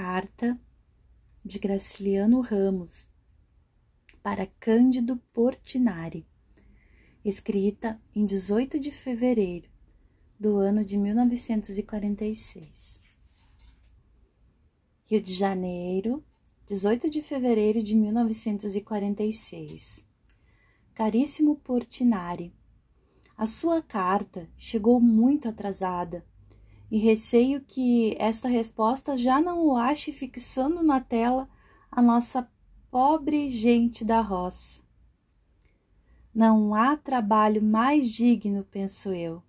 carta de Graciliano Ramos para Cândido Portinari, escrita em 18 de fevereiro do ano de 1946. Rio de Janeiro, 18 de fevereiro de 1946. Caríssimo Portinari, a sua carta chegou muito atrasada e receio que esta resposta já não o ache fixando na tela a nossa pobre gente da roça. Não há trabalho mais digno, penso eu.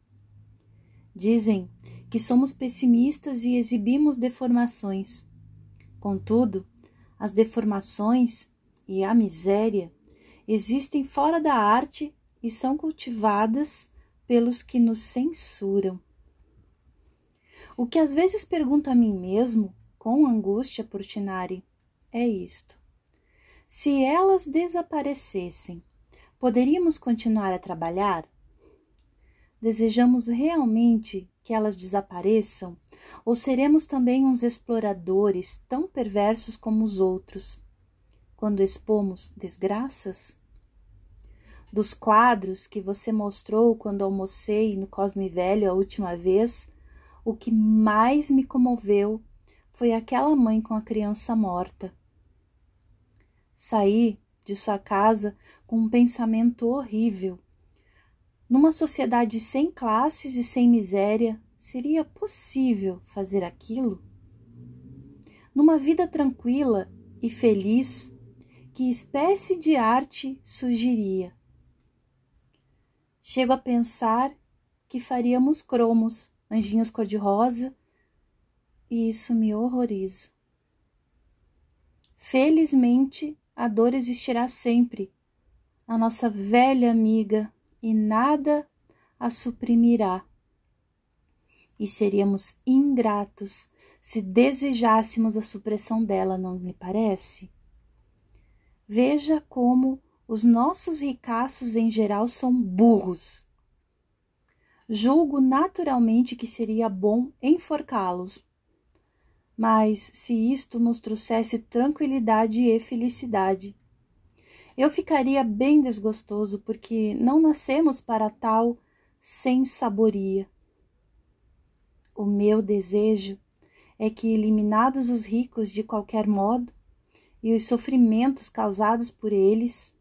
Dizem que somos pessimistas e exibimos deformações. Contudo, as deformações e a miséria existem fora da arte e são cultivadas pelos que nos censuram. O que às vezes pergunto a mim mesmo, com angústia, Portinari, é isto: se elas desaparecessem, poderíamos continuar a trabalhar? Desejamos realmente que elas desapareçam? Ou seremos também uns exploradores tão perversos como os outros, quando expomos desgraças? Dos quadros que você mostrou quando almocei no Cosme Velho a última vez, o que mais me comoveu foi aquela mãe com a criança morta. Saí de sua casa com um pensamento horrível. Numa sociedade sem classes e sem miséria, seria possível fazer aquilo? Numa vida tranquila e feliz, que espécie de arte surgiria? Chego a pensar que faríamos cromos anjinhos cor-de-rosa, e isso me horroriza. Felizmente, a dor existirá sempre, a nossa velha amiga, e nada a suprimirá. E seríamos ingratos se desejássemos a supressão dela, não lhe parece? Veja como os nossos ricaços em geral são burros julgo naturalmente que seria bom enforcá-los. Mas se isto nos trouxesse tranquilidade e felicidade, eu ficaria bem desgostoso, porque não nascemos para tal sem saboria. O meu desejo é que, eliminados os ricos de qualquer modo e os sofrimentos causados por eles,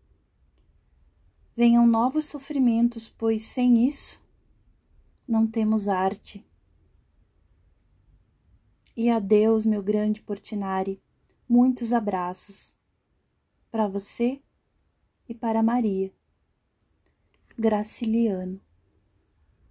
venham novos sofrimentos, pois sem isso não temos arte. E adeus, meu grande Portinari, muitos abraços para você e para Maria. Graciliano.